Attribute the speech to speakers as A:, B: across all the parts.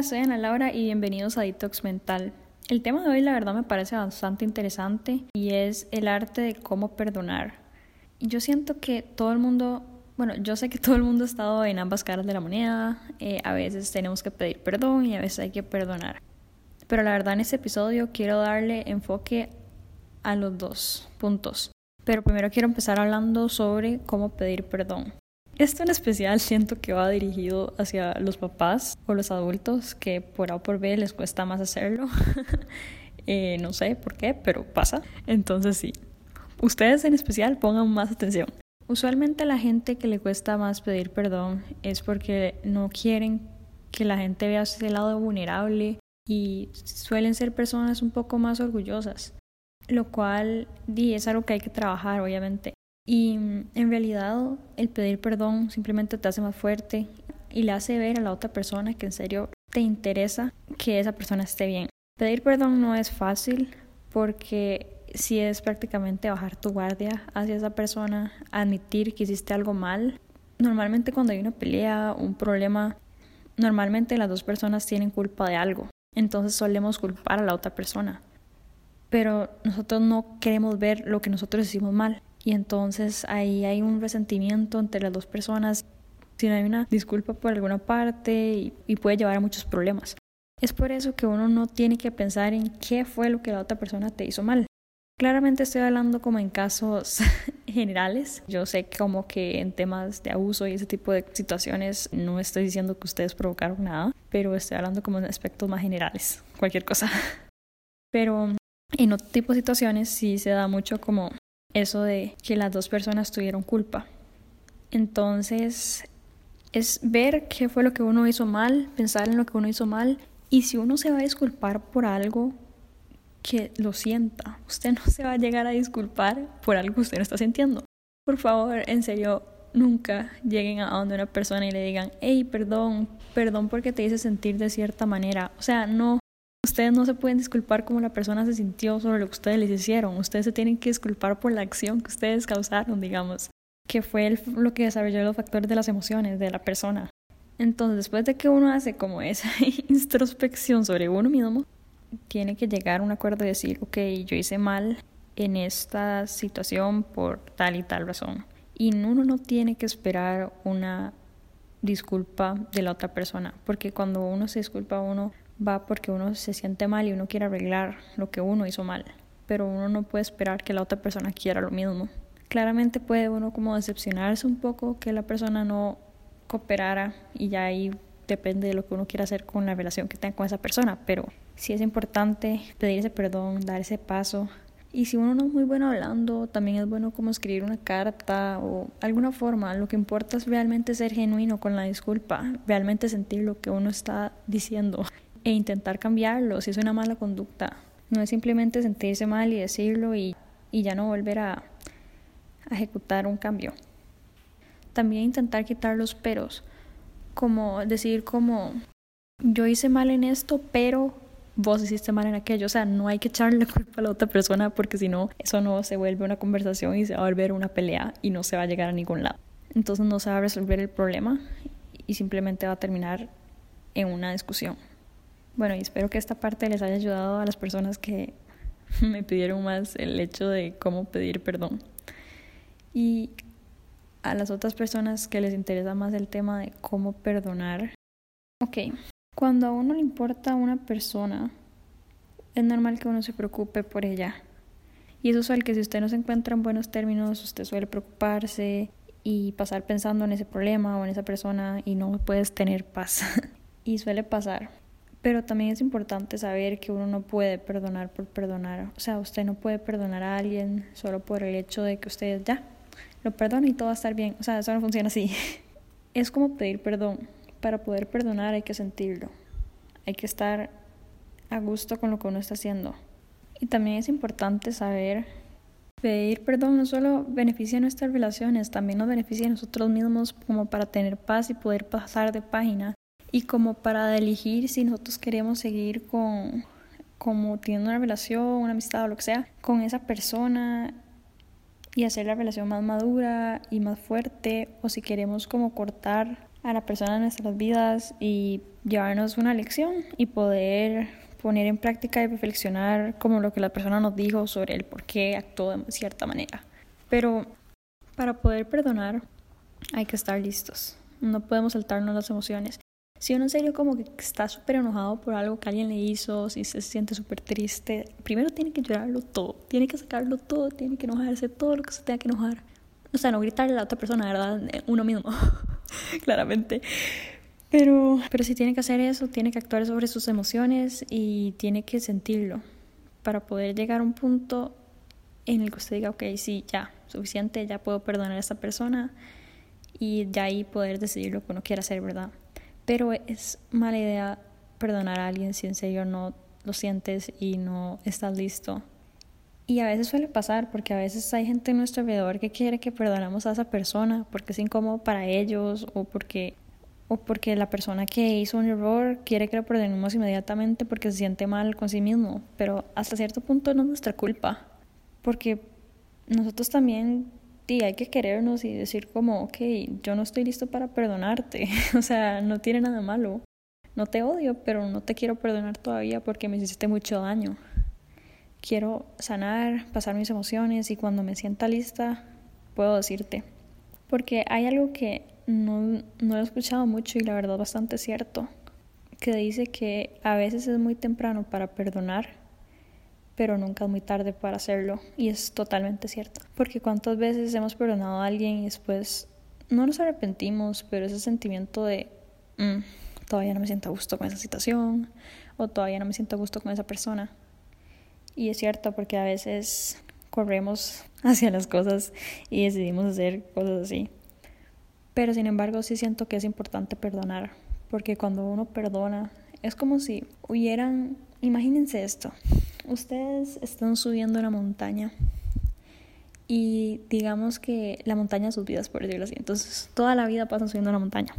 A: Soy Ana Laura y bienvenidos a Detox Mental. El tema de hoy la verdad me parece bastante interesante y es el arte de cómo perdonar. Yo siento que todo el mundo, bueno, yo sé que todo el mundo ha estado en ambas caras de la moneda, eh, a veces tenemos que pedir perdón y a veces hay que perdonar. Pero la verdad en este episodio quiero darle enfoque a los dos puntos. Pero primero quiero empezar hablando sobre cómo pedir perdón. Esto en especial siento que va dirigido hacia los papás o los adultos que por A o por B les cuesta más hacerlo. Eh, no sé por qué, pero pasa. Entonces sí, ustedes en especial pongan más atención. Usualmente la gente que le cuesta más pedir perdón es porque no quieren que la gente vea ese lado vulnerable y suelen ser personas un poco más orgullosas, lo cual di, es algo que hay que trabajar obviamente. Y mm, en realidad el pedir perdón simplemente te hace más fuerte y le hace ver a la otra persona que en serio te interesa que esa persona esté bien. Pedir perdón no es fácil porque si es prácticamente bajar tu guardia hacia esa persona, admitir que hiciste algo mal. Normalmente cuando hay una pelea, un problema, normalmente las dos personas tienen culpa de algo. Entonces solemos culpar a la otra persona. Pero nosotros no queremos ver lo que nosotros hicimos mal y entonces ahí hay un resentimiento entre las dos personas, si no hay una disculpa por alguna parte y, puede llevar a muchos problemas. Es por eso que uno no tiene que pensar en qué fue lo que la otra persona te hizo mal. Claramente estoy hablando como en casos generales. Yo sé como que en temas de abuso y ese tipo de situaciones no estoy diciendo que ustedes provocaron nada, pero estoy hablando como en aspectos más generales, cualquier cosa. Pero en otro tipo de situaciones sí se da mucho como eso de que las dos personas tuvieron culpa. Entonces, es ver qué fue lo que uno hizo mal, pensar en lo que uno hizo mal y si uno se va a disculpar por algo, que lo sienta. Usted no se va a llegar a disculpar por algo que usted no está sintiendo. Por favor, en serio, nunca lleguen a donde una persona y le digan, hey, perdón, perdón porque te hice sentir de cierta manera. O sea, no, Ustedes no se pueden disculpar como la persona se sintió sobre lo que ustedes les hicieron. Ustedes se tienen que disculpar por la acción que ustedes causaron, digamos, que fue lo que desarrolló los factores de las emociones de la persona. Entonces, después de que uno hace como esa introspección sobre uno mismo, tiene que llegar a un acuerdo y decir, ok, yo hice mal en esta situación por tal y tal razón. Y uno no tiene que esperar una disculpa de la otra persona, porque cuando uno se disculpa, uno va porque uno se siente mal y uno quiere arreglar lo que uno hizo mal, pero uno no puede esperar que la otra persona quiera lo mismo. Claramente puede uno como decepcionarse un poco que la persona no cooperara y ya ahí depende de lo que uno quiera hacer con la relación que tenga con esa persona, pero sí es importante pedir ese perdón, dar ese paso. Y si uno no es muy bueno hablando, también es bueno como escribir una carta o alguna forma. Lo que importa es realmente ser genuino con la disculpa, realmente sentir lo que uno está diciendo e intentar cambiarlo si es una mala conducta. No es simplemente sentirse mal y decirlo y, y ya no volver a, ejecutar un cambio. También intentar quitar los peros, como decir como yo hice mal en esto, pero vos hiciste mal en aquello. O sea, no hay que echarle la culpa a la otra persona porque si no, eso no se vuelve una conversación y se va a volver una pelea y no se va a llegar a ningún lado. Entonces no se va a resolver el problema y simplemente va a terminar en una discusión. Bueno, y espero que esta parte les haya ayudado a las personas que me pidieron más el hecho de cómo pedir perdón. Y a las otras personas que les interesa más el tema de cómo perdonar. Ok, cuando a uno le importa una persona, es normal que uno se preocupe por ella. Y eso suele que si usted no se encuentra en buenos términos, usted suele preocuparse y pasar pensando en ese problema o en esa persona y no puedes tener paz. y suele pasar. Pero también es importante saber que uno no puede perdonar por perdonar. O sea, usted no puede perdonar a alguien solo por el hecho de que usted ya lo perdona y todo va a estar bien. O sea, eso no funciona así. Es como pedir perdón. Para poder perdonar hay que sentirlo. Hay que estar a gusto con lo que uno está haciendo. Y también es importante saber pedir perdón no solo beneficia nuestras relaciones, también nos beneficia a nosotros mismos como para tener paz y poder pasar de página y como para elegir si nosotros queremos seguir con como teniendo una relación, una amistad o lo que sea con esa persona y hacer la relación más madura y más fuerte o si queremos como cortar a la persona en nuestras vidas y llevarnos una lección y poder poner en práctica y reflexionar como lo que la persona nos dijo sobre el por qué actuó de cierta manera. Pero para poder perdonar hay que estar listos. No podemos saltarnos las emociones. Si uno en serio como que está súper enojado por algo que alguien le hizo, si se siente súper triste, primero tiene que llorarlo todo, tiene que sacarlo todo, tiene que enojarse todo lo que se tenga que enojar. O sea, no gritarle a la otra persona, ¿verdad? Uno mismo, claramente. Pero, pero si tiene que hacer eso, tiene que actuar sobre sus emociones y tiene que sentirlo para poder llegar a un punto en el que usted diga, ok, sí, ya, suficiente, ya puedo perdonar a esta persona y ya ahí poder decidir lo que uno quiera hacer, ¿verdad? Pero es mala idea perdonar a alguien si en serio no lo sientes y no estás listo. Y a veces suele pasar porque a veces hay gente en nuestro alrededor que quiere que perdonamos a esa persona porque es incómodo para ellos o porque o porque la persona que hizo un error quiere que lo perdonemos inmediatamente porque se siente mal con sí mismo, pero hasta cierto punto no es nuestra culpa, porque nosotros también y hay que querernos y decir como, ok, yo no estoy listo para perdonarte, o sea, no tiene nada malo. No te odio, pero no te quiero perdonar todavía porque me hiciste mucho daño. Quiero sanar, pasar mis emociones y cuando me sienta lista puedo decirte. Porque hay algo que no, no he escuchado mucho y la verdad bastante cierto, que dice que a veces es muy temprano para perdonar pero nunca es muy tarde para hacerlo. Y es totalmente cierto. Porque cuántas veces hemos perdonado a alguien y después no nos arrepentimos, pero ese sentimiento de mm, todavía no me siento a gusto con esa situación o todavía no me siento a gusto con esa persona. Y es cierto porque a veces corremos hacia las cosas y decidimos hacer cosas así. Pero sin embargo sí siento que es importante perdonar, porque cuando uno perdona es como si hubieran, imagínense esto, ustedes están subiendo una montaña y digamos que la montaña de sus vidas, por decirlo así. Entonces, toda la vida pasan subiendo una montaña.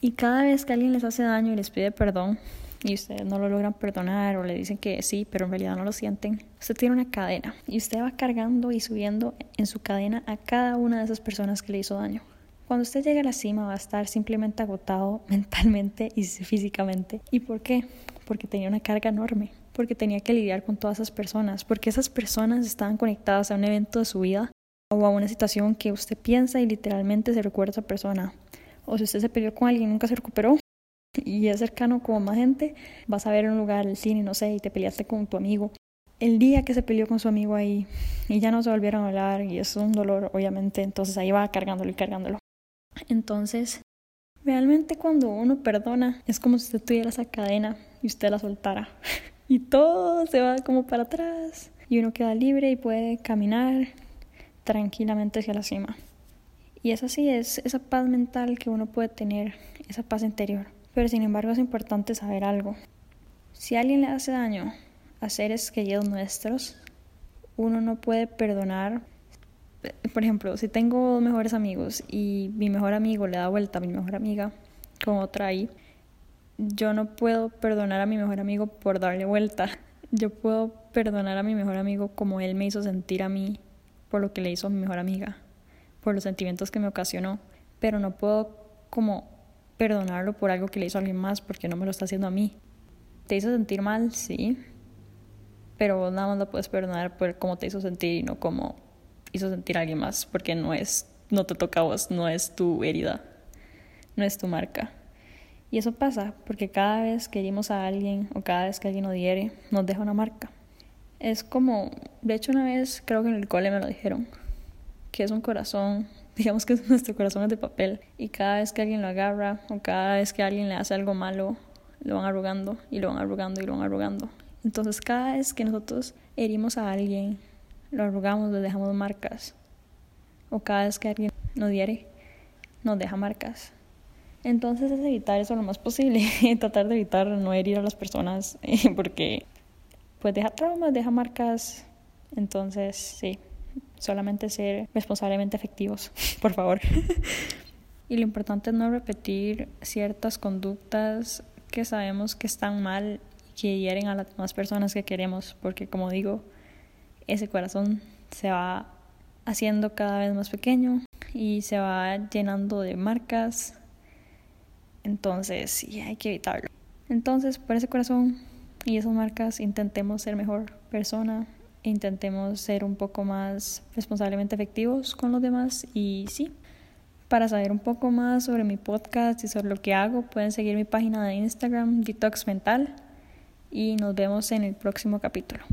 A: Y cada vez que alguien les hace daño y les pide perdón y ustedes no lo logran perdonar o le dicen que sí, pero en realidad no lo sienten, usted tiene una cadena y usted va cargando y subiendo en su cadena a cada una de esas personas que le hizo daño. Cuando usted llegue a la cima va a estar simplemente agotado mentalmente y físicamente. ¿Y por qué? Porque tenía una carga enorme porque tenía que lidiar con todas esas personas, porque esas personas estaban conectadas a un evento de su vida o a una situación que usted piensa y literalmente se recuerda a esa persona. O si usted se peleó con alguien y nunca se recuperó y es cercano como más gente, vas a ver un lugar, el cine, no sé, y te peleaste con tu amigo. El día que se peleó con su amigo ahí y ya no se volvieron a hablar y es un dolor, obviamente, entonces ahí va cargándolo y cargándolo. Entonces, realmente cuando uno perdona, es como si usted tuviera esa cadena y usted la soltara. y todo se va como para atrás y uno queda libre y puede caminar tranquilamente hacia la cima. Y esa sí es esa paz mental que uno puede tener, esa paz interior. Pero sin embargo es importante saber algo. Si alguien le hace daño a seres queridos nuestros, uno no puede perdonar. Por ejemplo, si tengo dos mejores amigos y mi mejor amigo le da vuelta a mi mejor amiga con otra ahí, yo no puedo perdonar a mi mejor amigo por darle vuelta. Yo puedo perdonar a mi mejor amigo como él me hizo sentir a mí por lo que le hizo mi mejor amiga, por los sentimientos que me ocasionó, pero no puedo como perdonarlo por algo que le hizo a alguien más porque no me lo está haciendo a mí. ¿Te hizo sentir mal? Sí. Pero vos nada más lo puedes perdonar por cómo te hizo sentir y no como hizo sentir a alguien más, porque no es, no te toca a vos, no es tu herida, no es tu marca. Y eso pasa porque cada vez que herimos a alguien o cada vez que alguien nos hiere, nos deja una marca. Es como, de hecho una vez creo que en el cole me lo dijeron, que es un corazón, digamos que nuestro corazón es de papel y cada vez que alguien lo agarra o cada vez que alguien le hace algo malo, lo van arrugando y lo van arrugando y lo van arrugando. Entonces cada vez que nosotros herimos a alguien, lo arrugamos, le dejamos marcas. O cada vez que alguien nos hiere, nos deja marcas. Entonces es evitar eso lo más posible, tratar de evitar no herir a las personas porque pues deja traumas, deja marcas. Entonces, sí, solamente ser responsablemente efectivos, por favor. y lo importante es no repetir ciertas conductas que sabemos que están mal y que hieren a las demás personas que queremos, porque como digo, ese corazón se va haciendo cada vez más pequeño y se va llenando de marcas Entonces, sí, hay que evitarlo. Entonces, por ese corazón y esas marcas, intentemos ser mejor persona, intentemos ser un poco más responsablemente efectivos con los demás y sí. Para saber un poco más sobre mi podcast y sobre lo que hago, pueden seguir mi página de Instagram, Detox Mental, y nos vemos en el próximo capítulo.